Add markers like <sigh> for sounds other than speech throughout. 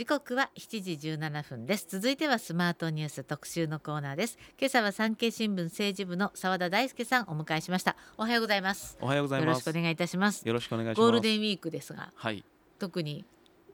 時刻は7時17分です。続いてはスマートニュース特集のコーナーです。今朝は産経新聞政治部の澤田大輔さんお迎えしました。おはようございます。おはようございます。よろしくお願いいたします。よろしくお願いします。ゴールデンウィークですがはい。特に。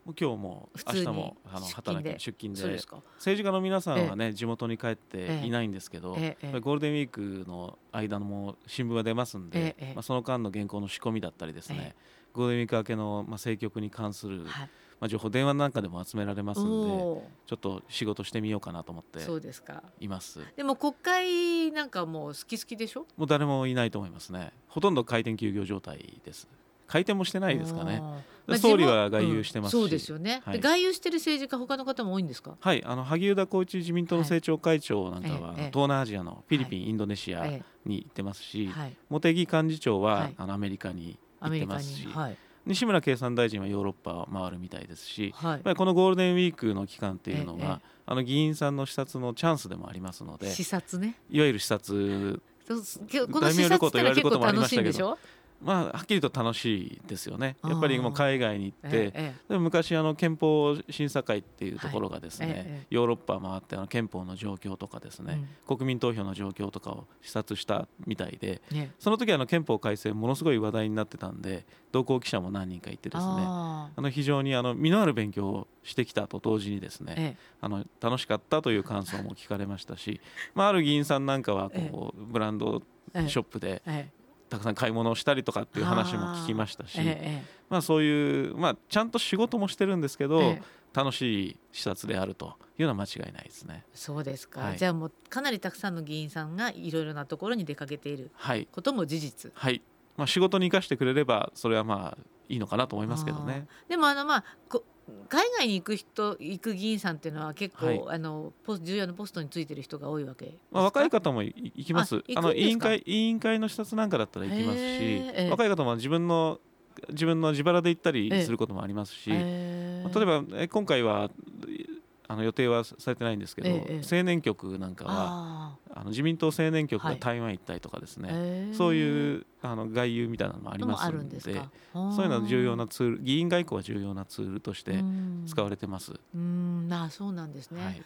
今日も明日もあの働でき出勤で。そうですか。政治家の皆さんはね、地元に帰っええ。ていないんですけど、ゴールデンウィークの間のもう新聞が出ますんで、まあ、その間の原稿の仕込みだったりですね、え。ゴールデンウィーク明けの、まあ、政局に関する、はいまあ、情報電話なんかでも集められますんでおちょっと仕事してみようかなと思ってーそうですか。います。でも国会なんかもう好き好きでしょ？もう誰もいないと思いますね。ほとんど開店休業状態です。開店もしてないですかね。総理は外遊してますし。うんそうですよね、はい。で外遊してる政治家他の方も多いんですか？はい、あの萩生田光一自民党の政調会長なんかは、はい。ええ東南アジアのフィリピン、インドネシアえに行ってますし、茂木幹事長は、はい。あのアメリカに行ってますし、西村経産大臣はヨーロッパを回るみたいですし、はい。やっぱりこのゴールデンウィークの期間っていうのは、ええ。ええあの議員さんの視察のチャンスでもありますので視察ね。いわゆる視察大名旅行と言われることもありま楽しけどしたいんでしょ？まあはっきりと楽しいですよね。やっぱりもう海外に行って、ええでも昔あの憲法審査会っていうところがですね、はい。ええヨーロッパ回ってあの憲法の状況とかですね、国民投票の状況とかを視察したみたいでその時あの憲法改正ものすごい話題になってたんで同行記者も何人かいてですねああの非常にあの実のある勉強をしてきたと同時にですね、あの楽しかったという感想も聞かれましたし、まあ、ある議員さんなんかはえこうブランドショップでえたくさん買い物をしたりとかっていう話も聞きましたし、ええまあ、そういう、まあ、ちゃんと仕事もしてるんですけど、ええ。え楽しい視察であるというのは間違いないですね。そうですか、はい。じゃあもうかなりたくさんの議員さんがいろいろなところに出かけているはい、ことも事実。はい。まあ、仕事に生かしてくれればそれはまあいいのかなと思いますけどね。でもあのまあこ海外に行く人行く議員さんっていうのは結構、はい。あのポス重要なポストについてる人が多いわけ。まあ、若い方もい行きます。あの委員会委員会の視察なんかだったら行きますし、ええ。若い方も自分の自分の自腹で行ったりええすることもありますし、へー。まあ例えばえ今回はあの予定はされてないんですけど、ええええ。青年局なんかはああの自民党青年局はい。が台湾行ったりとかですね、ーへー。そういうあの外遊みたいなのもありますのでそういうのは重要なあツール議員外交は重要なツールとしてー使われてます。うんうんあそうなんですね、はい。で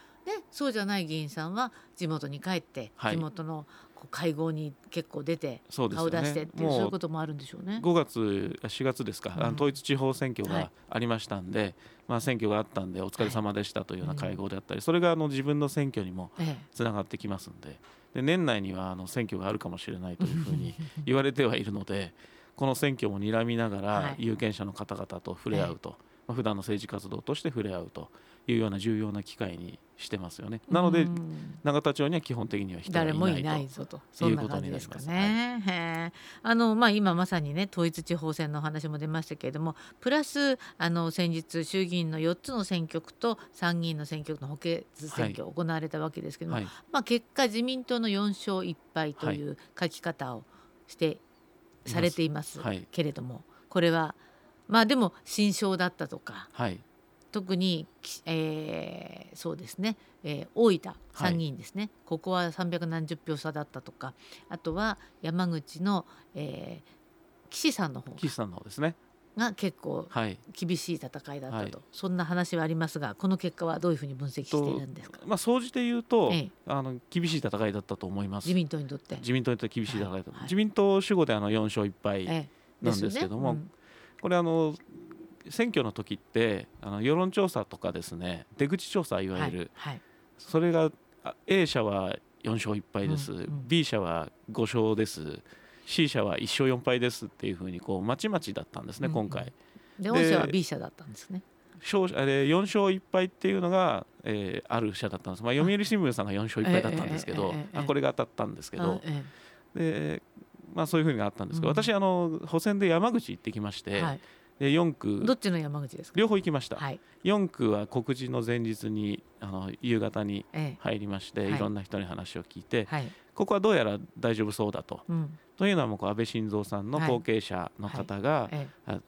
そうじゃない議員さんは地元に帰って、はい。地元の会合に結構出て顔出してっていうそういもううこともあるんでしょうね。5月あ4月ですか、うんあの統一地方選挙はい。がありましたんで、まあ、選挙があったんでお疲れ様でしたというような会合であったり、それがあの自分の選挙にもえつながってきますんでで年内にはあの選挙があるかもしれないというふうに <laughs> 言われてはいるのでこの選挙も睨みながはい。ら有権者の方々と触れ合うと、まあ、普段の政治活動として触れ合うというような重要な機会にしてますよね。えなのでうん。永田町には基本的には人がいないと。誰もいないぞと。そんな感じですかね。へえ。あのまあ今まさにね統一地方選のお話も出ましたけれどもプラスあの先日衆議院の4つの選挙区と参議院の選挙区の補欠選挙行われたわけですけども、はい、まあ結果自民党の4勝1敗という書き方をして、されています。はい。けれども、これはまあでも新勝だったとかはい、特に、きえーそうですね、えー大分参議院ですね、ここは300何十票差だったとか。あとは山口の、えー岸さんの方岸さんの方ですね。が結構はい、厳しい戦いだったと、はい。そんな話はありますがこの結果はどういうふうに分析しているんですか？まあ総じて言うと、ええ。あの厳しい戦いだったと思います。自民党にとって。自民党にとって厳しい戦いだった、はい。自民党主語であの4勝1敗ええなんですけども、よね。これあの選挙の時ってあの世論調査とかですね出口調査いうんわゆる、はいはい。それがあ A 社は4勝1敗です、うんうん。B 社は5勝です。C 社は1勝4敗です。っていうふうにこうまちまちだったんですね、うん今回。で御社は B 社だったんですね。勝あれ4勝1敗っていうのが、えーある社だったんです、まあ、読売新聞さんが4勝1敗だったんですけど、あこれが当たったんですけど。でまあ、そういうふうにあったんですけど、うん。私あの補選で山口行ってきまして、えはい、で4区どっちの山口ですか？両方行きました、はい。4区は告示の前日にあの夕方にえ入りまして、はいい、ろんな人に話を聞いてえ、はい。ここはどうやら大丈夫そうだと。うん。というのはもう安倍晋三さんのはい後継者の方が、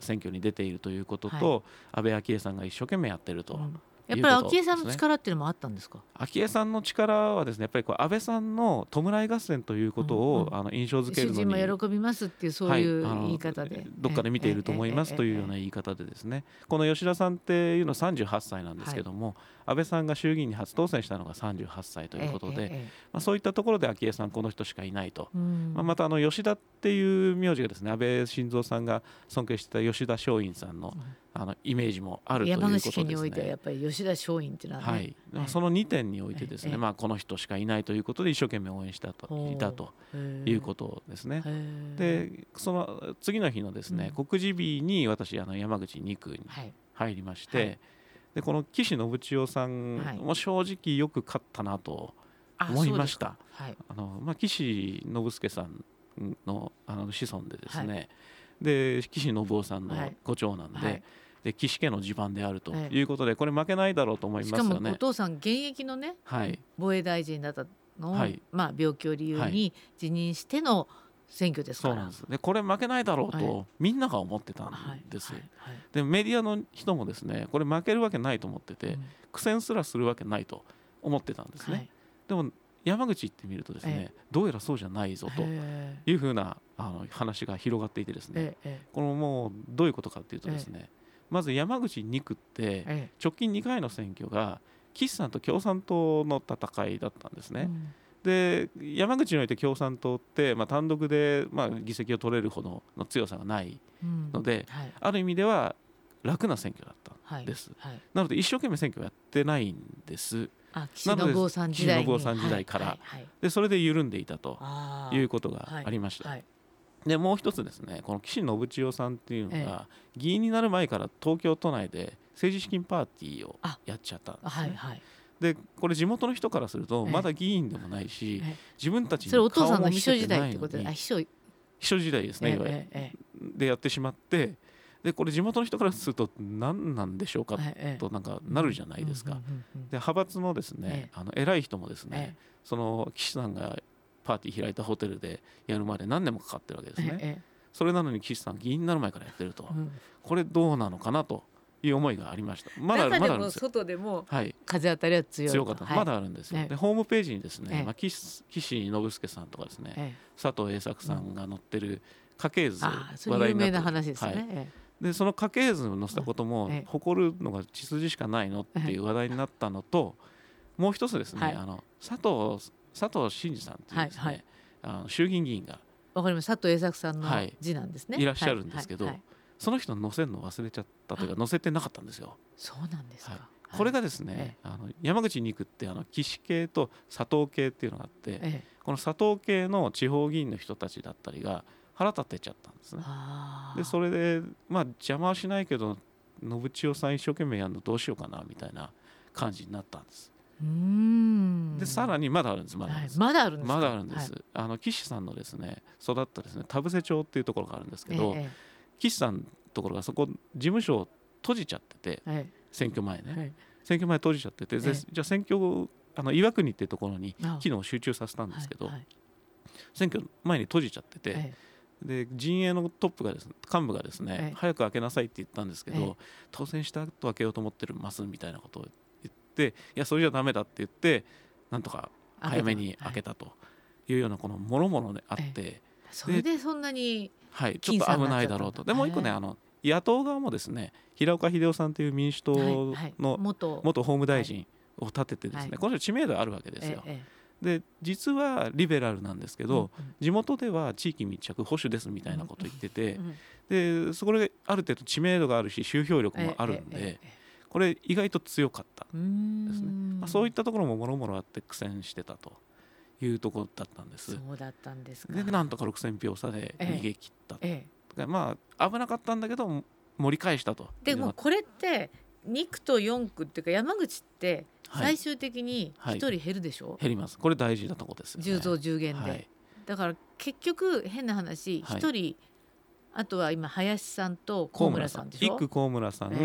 選挙に出ているということはと、安倍昭恵さんが一生懸命やってるとえうんやっぱり昭恵さんの力っていうのもあったんですか？昭恵さんの力はですねやっぱりこう安倍さんの弔い合戦ということを、あの印象づけるのに喜びますっていうそういう言い方で、はい、どっかで見ていると思いますというような言い方でですね。この吉田さんっていうのは38歳なんですけども、はい、安倍さんが衆議院に初当選したのが38歳ということで、まあ、そういったところで昭恵さんこの人しかいないと、まあ、またあの吉田っていう名字がですね安倍晋三さんが尊敬してた吉田松陰さんの、あのイメージもあるということですね。山口においてはやっぱり吉田松陰っていうのは、ね、はい、その2点においてですね、まあこの人しかいないということで一生懸命応援したといたということですね。でその次の日のですね、告示日に私あの山口2区に入りまして、はい。はい、でこの岸信千代さんも正直よく勝ったなと思いました。はい、あのまあ岸信介さんのあの子孫でですね、で岸信夫さんのご長男で。で岸家の地盤であるとい。うことで、これ負けないだろうと思いますよね。しかもお父さん現役のね、はい、防衛大臣だったのを、はい、まあ病気を理由に辞任しての選挙ですから。そうなんですでこれ負けないだろうと、みんなが思ってたんです、でメディアの人もですねこれ負けるわけないと思ってて、うん、苦戦すらするわけないと思ってたんですね、でも山口行ってみるとですね、どうやらそうじゃないぞというふうなあの話が広がっていてですね、このもうどういうことかっていうとですね、まず山口2区って直近2回の選挙が岸さんと共産党の戦いだったんですね。うん。で山口において共産党って、まあ、単独で、まあ、議席を取れるほどの強さがないので、ある意味では楽な選挙だった。んです、はい。はい、なので一生懸命選挙をやってないんです。岸信夫さん時代さん時代から、でそれで緩んでいたということがありました、でもう一つですねこの岸信千代さんっていうのが、議員になる前から東京都内で政治資金パーティーをやっちゃったんですね。はいはい。でこれ地元の人からするとまだ議員でもないし、自分たちに顔も見せてないのに。秘書時代ですね、でやってしまってでこれ地元の人からすると何なんでしょうか？となんかなるじゃないですか。で派閥のですね、あの偉い人もですね、その岸さんがパーティー開いたホテルでやるまで何年もかかってるわけですね。ええ、それなのに岸さん議員になる前からやってると、うん、これどうなのかなという思いがありました。まだまだあるんですよ。外でも風当たりは強い、強かった、はい、まだあるんですよ。でホームページにですね、まあ岸岸信介さんとかですね、佐藤栄作さんが載ってる家系図、話題になってる。話ですね。はいでその家系図を載せたことも誇るのが血筋しかないのっていう話題になったのともう一つですね、あの佐藤佐藤真二さんっていうですね、はいはい、あの衆議院議員がわかります。佐藤栄作さんの字なんですね、はい、いらっしゃるんですけど、その人載せるの忘れちゃったというか載せてなかったんですよ。そうなんですか、これがですね、あの山口に行くってあの岸系と佐藤系っていうのがあって、この佐藤系の地方議員の人たちだったりが腹立てちゃったんですね。でそれでまあ邪魔はしないけど信千代さん一生懸命やるのどうしようかなみたいな感じになったんです。でさらにまだあるんですまだあるんです、はい、まだあるんですまだあるんです、はい、あの岸さんのですね育ったですね田伏町っていうところがあるんですけど、ええ、岸さんのところがそこ事務所を閉じちゃってて、はい、選挙前ね、選挙前閉じちゃってて、じゃあ選挙あの岩国っていうところに機能を集中させたんですけど、選挙前に閉じちゃってて、で陣営のトップがですね幹部がですね、早く開けなさいって言ったんですけど、当選した後開けようと思ってるますみたいなことをっていやそれじゃだめだって言ってなんとか早めに開けたとい。うようなこのもろもろであって、それでそんなにはいちょっと危ないだろうと。でもう一個ねあの野党側もですね平岡秀夫さんという民主党の元。法務大臣を立ててですね、この人知名度あるわけですよ。で実はリベラルなんですけど、地元では地域密着保守ですみたいなこと言ってて、でそこである程度知名度があるし集票力もあるんで、これ意外と強かったですね、まあ、そういったところももろもろあって苦戦してたというところだったんです。そうだったんですでなんとか6000票差で逃げ切った、ええ、まあ危なかったんだけど盛り返したとでもこれって2区と4区っていうか山口って最終的に1人減るでしょ、はいはい、減ります。これ大事なとこです、ね、10増10減で、はい、だから結局変な話1人あとは今林さんと高村さんでしょ1区高村さん、え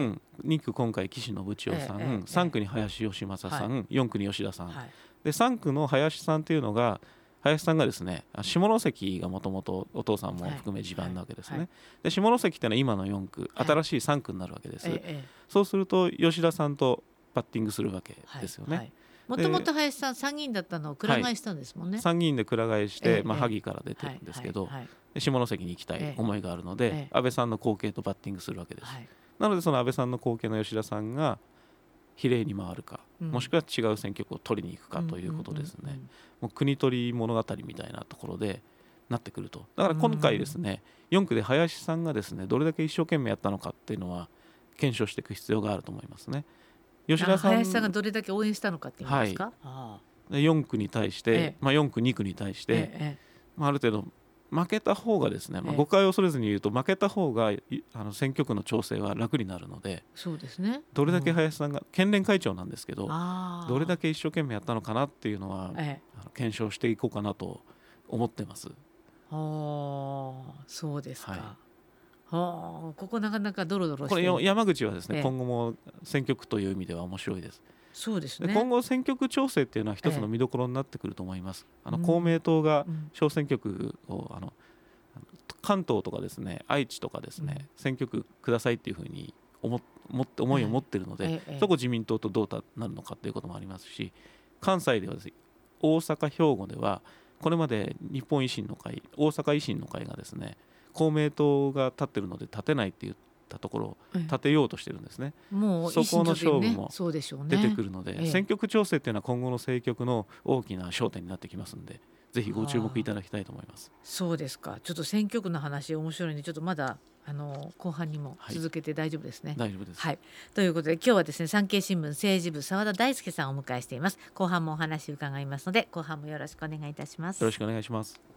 え、2区今回岸信千代さん、ええ、3区に林義正さん、はい、4区に吉田さん、はい、で3区の林さんというのが林さんがですね下関がもともとお父さんも含め地盤なわけですね、はい、で下関っていうのは今の4区新しい3区になるわけです、そうすると吉田さんとバッティングするわけですよね。もともと林さん参議院だったのをくら替えしたんですもんね。参議院でくら替えして、まあ、萩から出てるんですけど、下関に行きたい思いがあるので、安倍さんの後継とバッティングするわけです。なのでその安倍さんの後継の吉田さんが比例に回るか、うん、もしくは違う選挙区を取りに行くかということですね、もう国取り物語みたいなところでなってくると。だから今回ですね、うん、4区で林さんがですねどれだけ一生懸命やったのかっていうのは検証していく必要があると思いますね吉田さん林さんがどれだけ応援したのかっていうんですか、はい、4区に対して、ええ、まあ、4区2区に対して、え、まあ、ある程度負けた方がですね、まあ、誤解を恐れずに言うと負けた方があの選挙区の調整は楽になるのでそうですね。どれだけ林さんが、県連会長なんですけどどれだけ一生懸命やったのかなっていうのは、ええ、検証していこうかなと思ってます。あそうですか、はいはあ、ここなかなかドロドロこれ山口はですね、ええ、今後も選挙区という意味では面白いです。そうですね、今後、選挙区調整っていうのは一つの見どころになってくると思います。あの公明党が小選挙区をあの関東とかですね愛知とかですね、選挙区くださいっていうふうに思思って思いを持ってるので、そこ自民党とどうなるのかということもありますし関西ではです、ね、大阪兵庫ではこれまで日本維新の会大阪維新の会がですね公明党が立ってるので立てないっていうったところを立てようとしてるんですね。もうそこの勝負も出てくるので、選挙区調整っていうのは今後の政局の大きな焦点になってきますので。ぜひご注目いただきたいと思います。そうですか。ちょっと選挙区の話面白いんでちょっとまだあの後半にも続けて大丈夫ですね。はい、大丈夫です。はい。ということで今日はですね産経新聞政治部澤田大輔さんをお迎えしています。後半もお話伺いますので後半もよろしくお願いいたします。よろしくお願いします。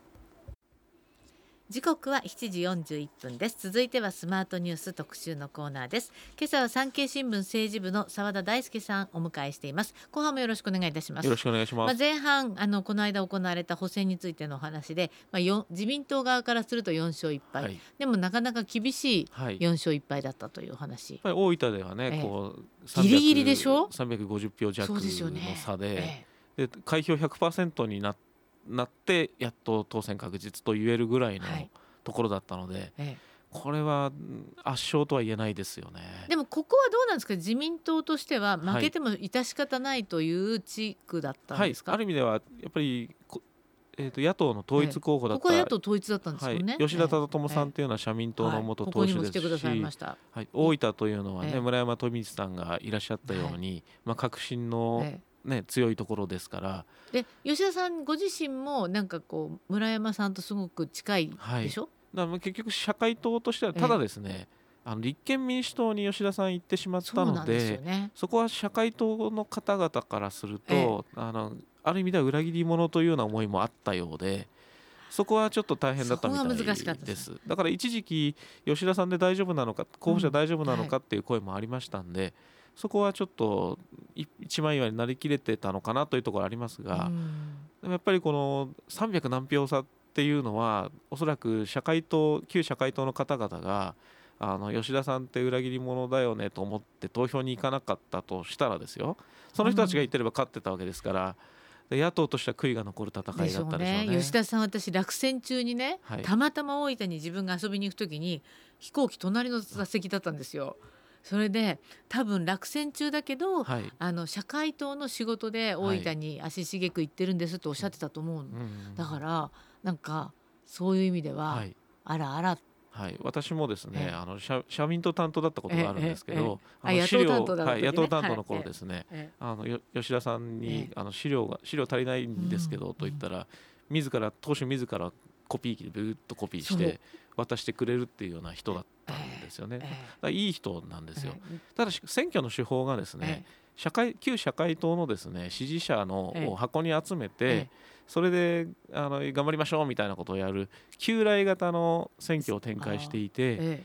時刻は7時41分です。続いてはスマートニュース特集のコーナーです。今朝は産経新聞政治部の澤田大輔さんお迎えしています。後半もよろしくお願いいたします。よろしくお願いします、まあ、前半あのこの間行われた補選についてのお話でまあよ自民党側からすると4勝1敗、はい、でもなかなか厳しい4勝1敗だったという話、はい、大分ではね、ええ、こうギリギリでしょ？350票弱の差でで、え、で開票100%になってなってやっと当選確実と言えるぐらいのところだったので、はい、これは圧勝とは言えないですよね。でもここはどうなんですか？自民党としては負けても致し方ないという地区だったんですか、はい、ある意味ではやっぱりえー、と野党の統一候補だった、ここ野党統一だったんですよね、はい、吉田忠智さんっていうのは社民党の元党首ですし、はい、大分というのはね、村山富光さんがいらっしゃったように、まあ、革新のね、強いところですから。で吉田さんご自身もなんかこう村山さんとすごく近いでしょ、はい、だから結局社会党としてはただですね、あの立憲民主党に吉田さん行ってしまったので、ね、そこは社会党の方々からすると、あのある意味では裏切り者というような思いもあったようで。そこはちょっと大変だったみたいです。だから一時期吉田さんで大丈夫なのか候補者大丈夫なのかっていう声もありましたんで、そこはちょっと一枚岩になりきれてたのかなというところありますが、でもやっぱりこの300何票差っていうのはおそらく社会党旧社会党の方々があの吉田さんって裏切り者だよねと思って投票に行かなかったとしたらですよ。その人たちが言ってれば勝ってたわけですから。野党としては悔いが残る戦いだったでしょうね、ね、吉田さん私落選中にね、はい、たまたま大分に自分が遊びに行く時に飛行機隣の座席だったんですよ。それで多分落選中だけど、はい、あの社会党の仕事で大分に足しげく行ってるんですとおっしゃってたと思うの、だ。からなんかそういう意味では、はい、あらあら。はい、私もですね、あの社社民党担当だったことがあるんですけど、あの資料はい、野党担当の頃ですね、あの吉田さんに、あの資料が資料足りないんですけど、と言ったら、自ら党首自らコピー機でブーッとコピーして渡してくれるっていうような人だったんですよね。いい人なんですよ。ただし選挙の手法がですね、社会旧社会党のですね支持者の箱に集めて、それであの頑張りましょうみたいなことをやる旧来型の選挙を展開していて、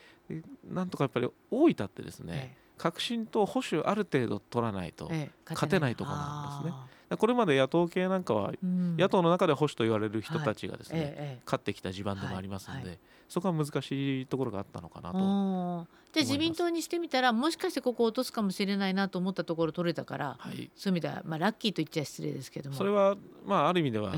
なんとかやっぱり大分ってですね、革新と保守ある程度取らないと勝てないところなんですね。これまで野党系なんかは、野党の中で保守と言われる人たちがですね、勝ってきた地盤でもありますので、そこは難しいところがあったのかなとじゃあ自民党にしてみたらもしかしてここ落とすかもしれないなと思ったところ取れたから、はい、そういう意味では、まあ、ラッキーと言っちゃ失礼ですけども。それは、まあ、ある意味では、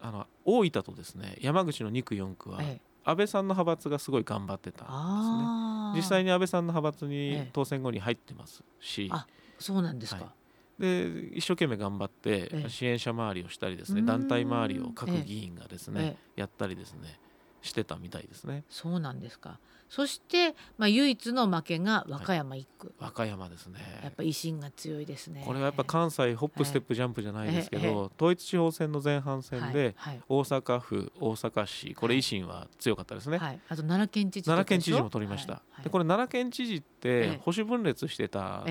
あの大分とですね山口の2区4区は、安倍さんの派閥がすごい頑張ってたんですね。実際に安倍さんの派閥に当選後に入ってますし、そうなんですか、はい、で一生懸命頑張って支援者周りをしたりですね団体周りを各議員がですねやったりですねしてたみたいですね。そうなんですか。そして、まあ、唯一の負けが和歌山一区、はい、和歌山ですね。やっぱ維新が強いですね。これはやっぱ関西ホップステップジャンプじゃないですけど、はい、統一地方選の前半戦で、大阪府大阪市これ維新は強かったですね、あと奈良県知事奈良県知事も取りました、でこれ奈良県知事って保守分裂してた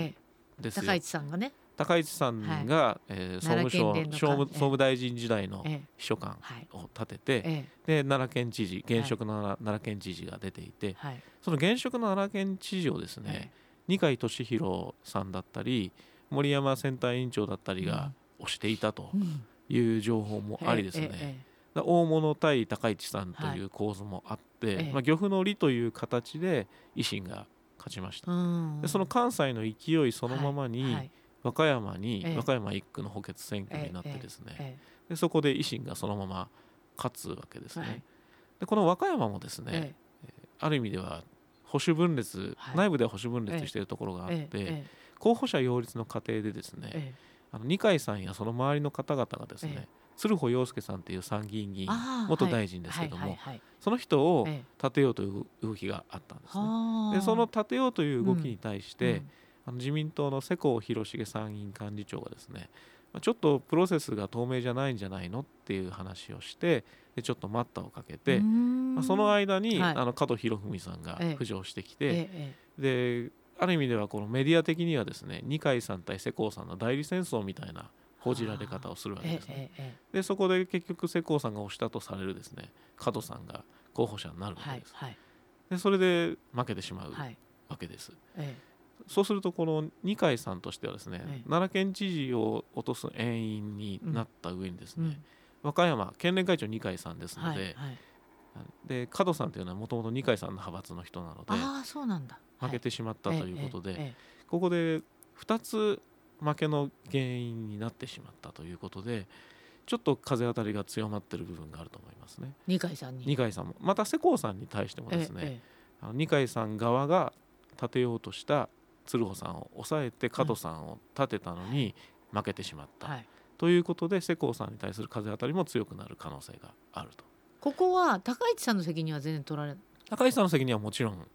ですよ、高市さんがね高市さんが、はい、えー、総務省総務総務大臣時代の秘書官を立てて、ええ。で奈良県知事現職の奈良県知事が出ていて、はい、その現職の奈良県知事をですね、二階俊博さんだったり森山選対委員長だったりが推していたという情報もありですね、大物対高市さんとい。う構図もあって、はい、まあ、漁夫の利という形で維新が勝ちました。でその関西の勢いそのままに、はい和歌山に、和歌山1区の補欠選挙になってですね、でそこで維新がそのまま勝つわけですね。でこの和歌山もですね、ある意味では保守分裂、内部では保守分裂しているところがあって、候補者擁立の過程でですね、あの二階さんやその周りの方々がですね、鶴保陽介さんという参議院議員元大臣ですけども、その人を立てようという動きがあったんですね。でその立てようという動きに対して、あの自民党の世耕弘成参議院幹事長がですねちょっとプロセスが透明じゃないんじゃないのっていう話をしてでちょっと待ったをかけて、まあ、その間に、はい、あの加藤博文さんが浮上してきて、えええ、である意味ではこのメディア的にはですね二階さん対世耕さんの代理戦争みたいな報じられ方をするわけですね。でそこで結局世耕さんが推したとされるですね加藤さんが候補者になるわけです。はいはい、でそれで負けてしまうわけです。ええそうするとこの二階さんとしてはですね、はい、奈良県知事を落とす遠因になった上にですね、うん、和歌山県連会長二階さんですので、はいはい、で加藤さんというのはもともと二階さんの派閥の人なのであそうなんだ。負けてしまったということで、ここで2つ負けの原因になってしまったということでちょっと風当たりが強まっている部分があると思いますね。二階さんに。二階さんも。また世耕さんに対してもですね、あの二階さん側が立てようとした鶴穂さんを抑えて加藤さんを立てたのに負けてしまった、はい、ということで世耕さんに対する風当たりも強くなる可能性があると。ここは高市さんの責任は全然取られ高市さんの責任はもちろん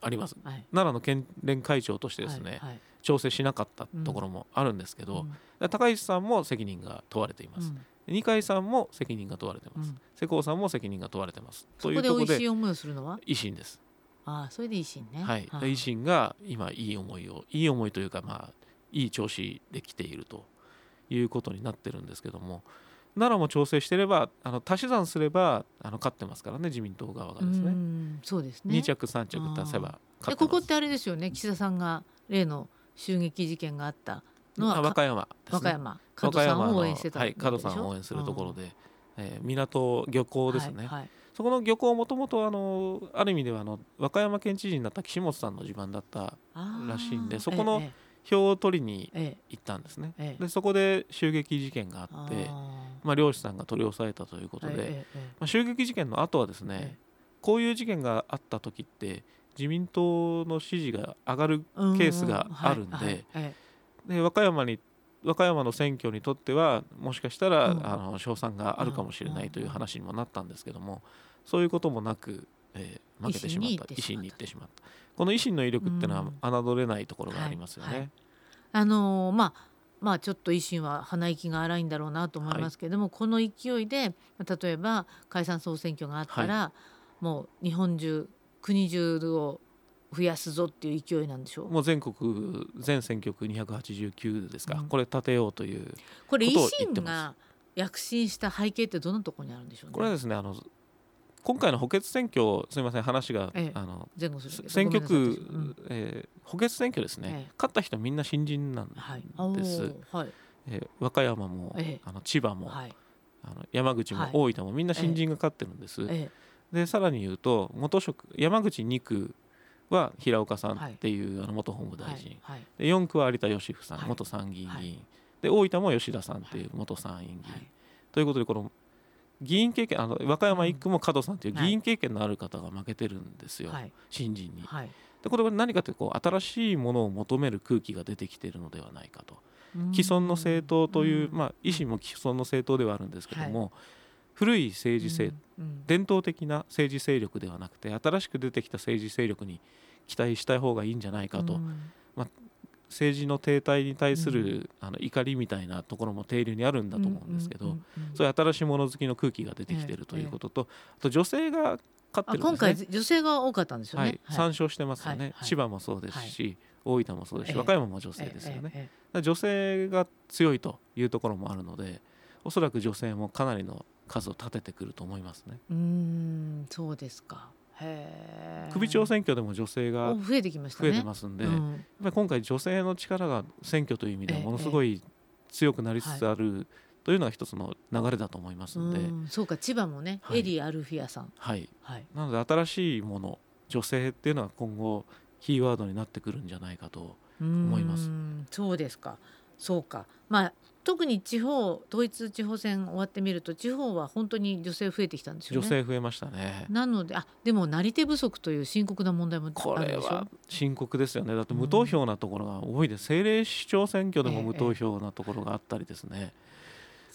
あります、はい、奈良の県連会長としてですね、はいはい、調整しなかったところもあるんですけど、うん、高市さんも責任が問われています、うん。二階さんも責任が問われてます、うん、世耕さんも責任が問われてます。そこで美味しい思いをするのは？維新ですあそれで維新ね。はい、維新が今いい思いをいい思いというかまあいい調子できているということになってるんですけども奈良も調整してればあの足し算すればあの勝ってますからね自民党側がですね。そうですね。2着3着足せば勝ここってあれですよね岸田さんが例の襲撃事件があったのは和歌山、ね、和歌山。加藤さんを応援してたはい加藤さんを応援するところで、えー、港漁港ですね。はいはいそこの漁港もともとあのある意味ではあの和歌山県知事になった岸本さんの地盤だったらしいんでそこの票を取りに行ったんですね。でそこで襲撃事件があってまあ、漁師さんが取り押さえたということで、まあ、襲撃事件の後はですね、こういう事件があった時って自民党の支持が上がるケースがあるんで,、で和歌山に和歌山の選挙にとってはもしかしたら、うん、あの勝算があるかもしれないという話にもなったんですけどもそういうこともなく、えー、負けてしまった。維新に行ってしまった。この維新の威力っていうのは侮れないところがありますよね。はいはい、あのー、まあまあちょっと維新は鼻息が荒いんだろうなと思いますけれども、はい、この勢いで例えば解散総選挙があったら、もう日本中国中を増やすぞっていう勢いなんでしょう？もう全国全選挙区289ですか、うん、これ立てようというこれ維新が躍進した背景ってどんなところにあるんでしょうね？これはですねあの今回の補欠選挙すみません話が、ええ、あの選挙区、うん、えー、補欠選挙ですね、え、勝った人みんな新人なんです、はい。はい。えー、和歌山も、あの千葉も、はい、あの山口も大分もみんな新人が勝ってるんです、でさらに言うと元職山口2区は平岡さんっていう、あの元法務大臣、はい、で4区は有田芳生さん、元参議院。議員、で大分も吉田さんっていう元参院議員、ということでこの議員経験あの和歌山1区も加藤さんという議員経験のある方が負けてるんですよ、新人に。でこれは何かというと新しいものを求める空気が出てきているのではないかと。既存の政党という、まあ、維新も既存の政党ではあるんですけども、はい、古い政治勢、伝統的な政治勢力ではなくて新しく出てきた政治勢力に期待したい方がいいんじゃないかと、まあ、政治の停滞に対する、あの怒りみたいなところも定流にあるんだと思うんですけど、そういう新しいもの好きの空気が出てきているということと、あと女性が勝ってるんです、ね、今回女性が多かったんですよね。はい、参照してますよね、千葉もそうですし、大分もそうですし、和歌山も女性ですよね。女性が強いというところもあるので、おそらく女性もかなりの数を立ててくると思いますね。うんそうですか。首長選挙でも女性が増えてきました、ね、増えてますんで、うん、やっぱり今回女性の力が選挙という意味ではものすごい強くなりつつある、というのが一つの流れだと思いますので、うそうか千葉もね、はい、エリー・アルフィアさん、はい、はい、なので新しいもの女性っていうのは今後キーワードになってくるんじゃないかと思います。そうですか。そうか。まあ特に地方統一地方選終わってみると地方は本当に女性増えてきたんですよね。女性増えましたね。なのであでもなり手不足という深刻な問題もこれは深刻ですよね。だって無投票なところが多いです。政令市長選挙でも無投票なところがあったりですね。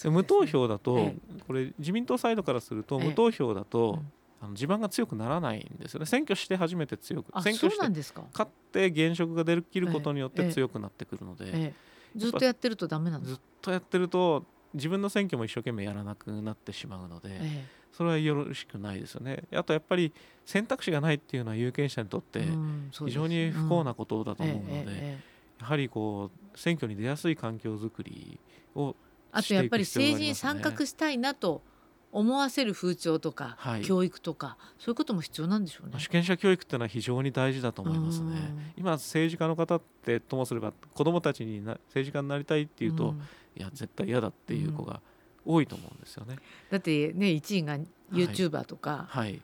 ええ、無投票だと、え、これ自民党サイドからすると無投票だと、あの地盤が強くならないんですよね。選挙して初めて強く。選挙して勝って現職が出る切ることによって強くなってくるので、ずっとやってるとダメなんずっとやってると自分の選挙も一生懸命やらなくなってしまうので、ええ、それはよろしくないですよね。あとやっぱり選択肢がないっていうのは有権者にとって非常に不幸なことだと思うので、やはりこう選挙に出やすい環境づくりをあとやっぱり政治に参画したいなと思わせる風潮とか、はい、教育とかそういうことも必要なんでしょうね。主権者教育っていうのは非常に大事だと思いますね。今政治家の方ってともすれば子どもたちにな政治家になりたいっていうと、いや絶対嫌だっていう子が多いと思うんですよね。だってね1位が YouTuber とか、はい、はい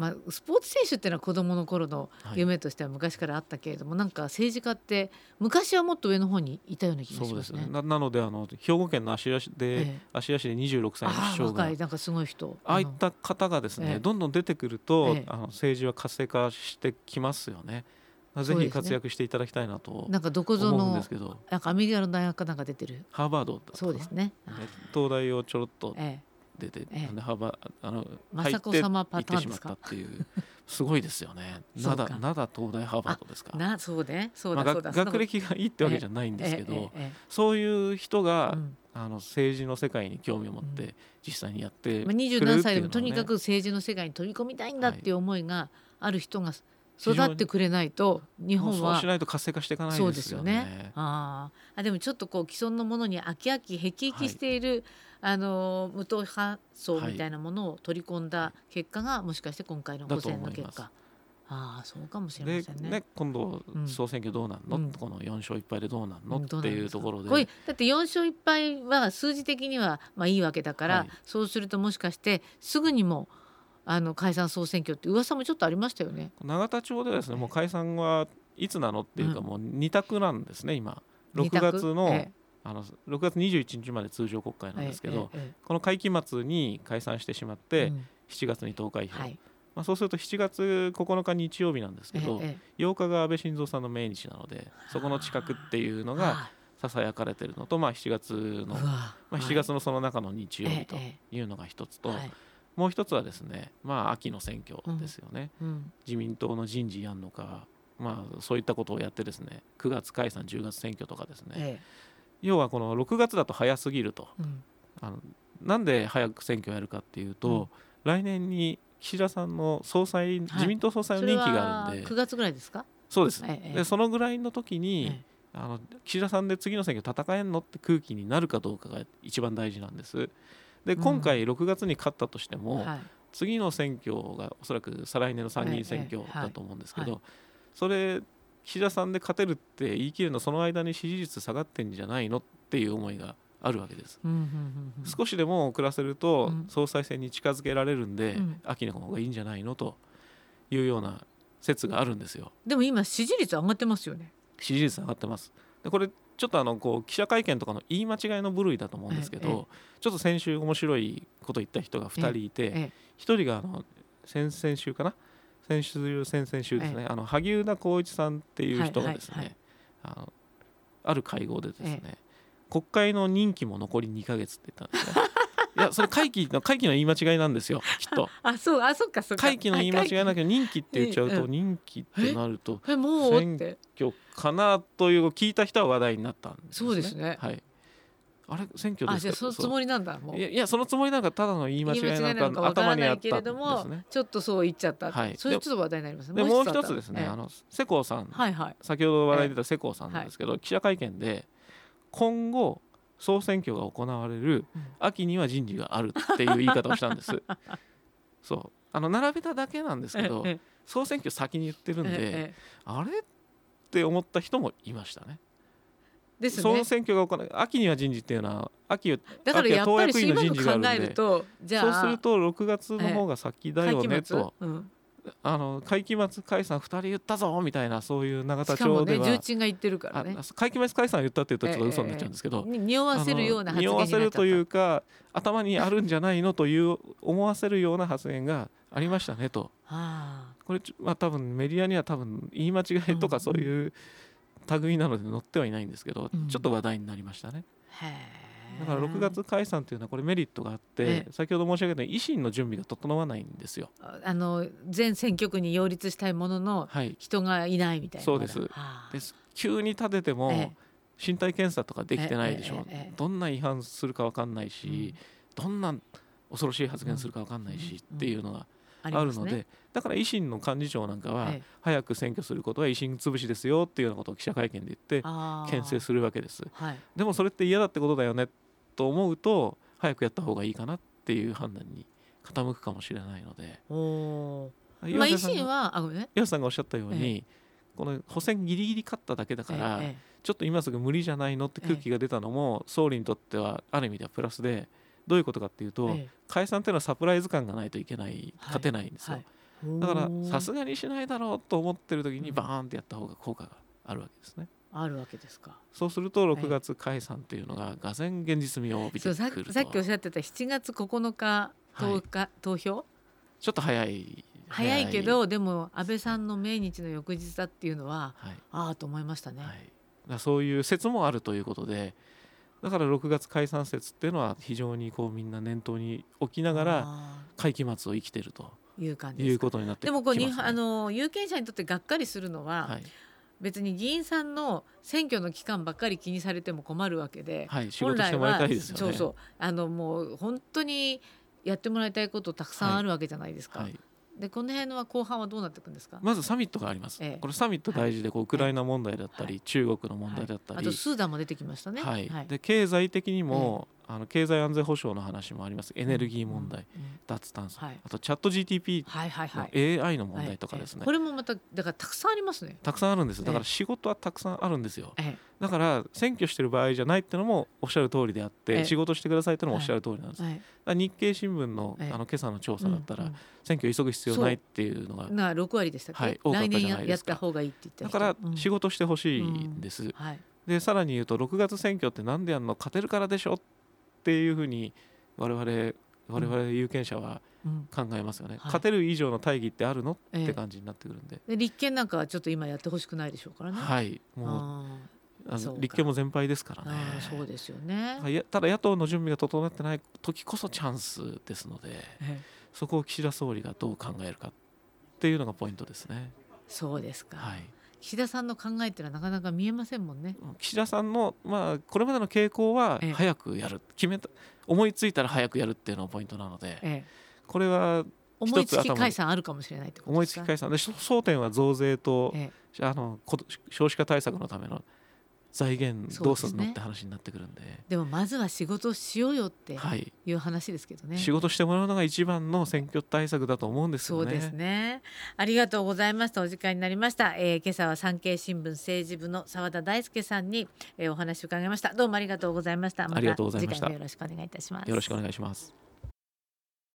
まあ、スポーツ選手っていうのは子どもの頃の夢としては昔からあったけれども、はい、なんか政治家って昔はもっと上の方にいたような気がしますね。ななのであの兵庫県の芦屋市で、ええ、芦屋市で26歳の市長がなんかすごい人。ああいった方がですね、え、どんどん出てくると、あの政治は活性化してきますよね。ぜひ活躍していただきたいなとなんかどこぞのなんかアメリカの大学かなんか出てる。ハーバードそうですね。東大をちょろっと出て、ええ、幅あの雅子様パターンですかっていう。すごいですよね。なだなだ東大ハーバードですか？なそうね。そうだ、まあ、学歴がいいってわけじゃないんですけど、そういう人が、うん、あの政治の世界に興味を持って実際にやってまあ、二十何歳でもとにかく政治の世界に飛び込みたいんだっていう思いがある人が育ってくれないと日本はそうしないと活性化していかないですよね。よね。ああでもちょっとこう既存のものに飽き飽きへきへきしている、はいあの無党派層みたいなものを取り込んだ結果が、もしかして今回の補選の結果。ああそうかもしれませんね。ね今度総選挙どうなんの、うん、この4勝1敗でどうなんの、うん、っていうところで。これだって4勝1敗は数字的にはまあいいわけだから、はい、そうするともしかしてすぐにもあの解散総選挙って噂もちょっとありましたよね。永田町ではですねもう解散はいつなのっていうか、もう2択なんですね今。6月のあの6月21日まで通常国会なんですけど、この会期末に解散してしまって、うん、7月に投開票、はい、まあ、そうすると7月9日日曜日なんですけど、ええ、8日が安倍晋三さんの命日なのでそこの近くっていうのがささやかれてるのと、まあ、7月の、まあ、7月のその中の日曜日というのが一つと。もう一つはですね、まあ、秋の選挙ですよね、うん。うん、自民党の人事やんのか、まあ、そういったことをやってですね9月解散10月選挙とかですね、ええ、要はこの6月だと早すぎると、うん、あのなんで早く選挙をやるかっていうと、うん、来年に岸田さんの総裁、はい、自民党総裁の任期があるんで。9月ぐらいですか？そうです、ええ、でそのぐらいの時に、え、あの岸田さんで次の選挙戦えんのって空気になるかどうかが一番大事なんです。で今回6月に勝ったとしても、うんはい、次の選挙がおそらく再来年の参議院選挙だと思うんですけど、はい、それ岸田さんで勝てるって言い切るのその間に支持率下がってんじゃないのっていう思いがあるわけです、少しでも遅らせると総裁選に近づけられるんで、うん、秋の方がいいんじゃないのというような説があるんですよ。でも今支持率上がってますよね。支持率上がってます。でこれちょっとあのこう記者会見とかの言い間違いの部類だと思うんですけど、ちょっと先週面白いこと言った人が2人いて、1人があの先々週かな先週先々週ですね、あの萩生田光一さんっていう人がですね、あのある会合でですね、国会の任期も残り2か月って言ったんですね。<laughs> いやそれ会期の会期の言い間違いなんですよきっと。<laughs> あそうあそっかそっか。会期の言い間違いなきゃ任期って言っちゃうと任期ってなると選挙かなという聞いた人は話題になったんです、ね、そうですね。はい。あれ選挙ですか？そのつもりなんだもう。いやそのつもりなんかただの言い間違いなんか頭にあったんですね。ちょっとそう言っちゃった。はい。それちょっと話題になります？でもう一つですね、あの世耕さん、はいはい、先ほど話題に出た世耕さんなんですけど、記者会見で今後総選挙が行われる秋には人事があるっていう言い方をしたんです。<laughs> そうあの並べただけなんですけど総選挙先に言ってるんであれって思った人もいましたね。ですね、総選挙が行われ秋には人事っていうのは秋だからやっぱりそういう考えるとじゃあそうすると6月の方が先だよねと、うん、あの会期末解散2人言ったぞみたいなそういう永田町では、ね、重鎮が言ってるからね。会期末解散言ったっていうとちょっと嘘になっちゃうんですけど、えー、匂わせるような発言匂わせるというか頭にあるんじゃないのという思わせるような発言がありましたねと。これまあ多分メディアには多分言い間違いとかそういう類なので載ってはいないんですけど、うん、ちょっと話題になりましたね。だから6月解散というのはこれメリットがあって、先ほど申し上げた維新の準備が整わないんですよ。あの全選挙区に擁立したいものの、人がいないみたいな。そうです。です急に立てても、身体検査とかできてないでしょう、どんな違反するか分かんないし、どんな恐ろしい発言するか分かんないし、っていうのがあるので、ね、だから維新の幹事長なんかは、早く選挙することは維新潰しですよっていうようなことを記者会見で言って牽制するわけです、はい、でもそれって嫌だってことだよねと思うと早くやった方がいいかなっていう判断に傾くかもしれないので。まあ、維新はあごめ岩さんがおっしゃったように、ええ、この補選ギリギリ勝っただけだから、え、ちょっと今すぐ無理じゃないのって空気が出たのも、総理にとってはある意味ではプラスでどういうことかっていうと、解散っていうのはサプライズ感がないといけない、勝てないんですよ、はい。だからさすがにしないだろうと思ってる時にバーンってやった方が効果があるわけですね。あるわけですか。そうすると6月解散っていうのががぜん現実味を帯びてくるとさっきおっしゃってた7月9日投日、はい、投票？ちょっと早い。早いけどでも安倍さんの命日の翌日だっていうのは、はい、ああと思いましたね、はい、だそういう説もあるということでだから6月解散説っていうのは非常にこうみんな念頭に置きながら会期末を生きてるという感じいうことになってでもこうにあの有権者にとってがっかりするのは、はい、別に議員さんの選挙の期間ばっかり気にされても困るわけで、はい、本来は、ね、そうそう。あのもう本当にやってもらいたいことたくさんあるわけじゃないですか。はいはいでこの辺は後半はどうなっていくんですか？まずサミットがあります、ええ、これサミット大事でこうウクライナ問題だったり、中国の問題だったり、あとスーダンも出てきましたね、はい。で経済的にも、あの経済安全保障の話もあります。エネルギー問題、うん。うん、脱炭素、はい、あとチャット GTP の AI の問題とかですね、これもまただからたくさんありますね。たくさんあるんですだから仕事はたくさんあるんですよ、だから選挙してる場合じゃないっていうのもおっしゃる通りであって、仕事してくださいってのもおっしゃる通りなんです、日経新聞のあの今朝の調査だったら、選挙急ぐ必要ないっていうのがな6割でしたっけ、はい、来年やった方がいいって言っただから仕事してほしいんです、でさらに言うと6月選挙って何でやるの？勝てるからでしょ？っていうふうに我々我々有権者は考えますよね、うんはい、勝てる以上の大義ってあるの、えって感じになってくるんで。で立憲なんかはちょっと今やってほしくないでしょうからね。はいもうあの立憲も全敗ですからね。そうですよね。ただ野党の準備が整ってない時こそチャンスですので、え、そこを岸田総理がどう考えるかっていうのがポイントですね。そうですか、はい岸田さんの考えっていうのはなかなか見えませんもんね。岸田さんの、まあ、これまでの傾向は早くやる、決めた思いついたら早くやるっていうのがポイントなので、ええ、これは思いつき解散あるかもしれないってこと思いつき解散。で争点は増税と、ええ、あの少子化対策のための財源どうするの、って話になってくるんで。でもまずは仕事しようよってい。う話ですけどね、仕事してもらうのが一番の選挙対策だと思うんですよね。そうですね。ありがとうございました。お時間になりました、えー、今朝は産経新聞政治部の澤田大輔さんに、えー、お話を伺いました。どうもありがとうございました。また。次回もよろしくお願いいたします。よろしくお願いします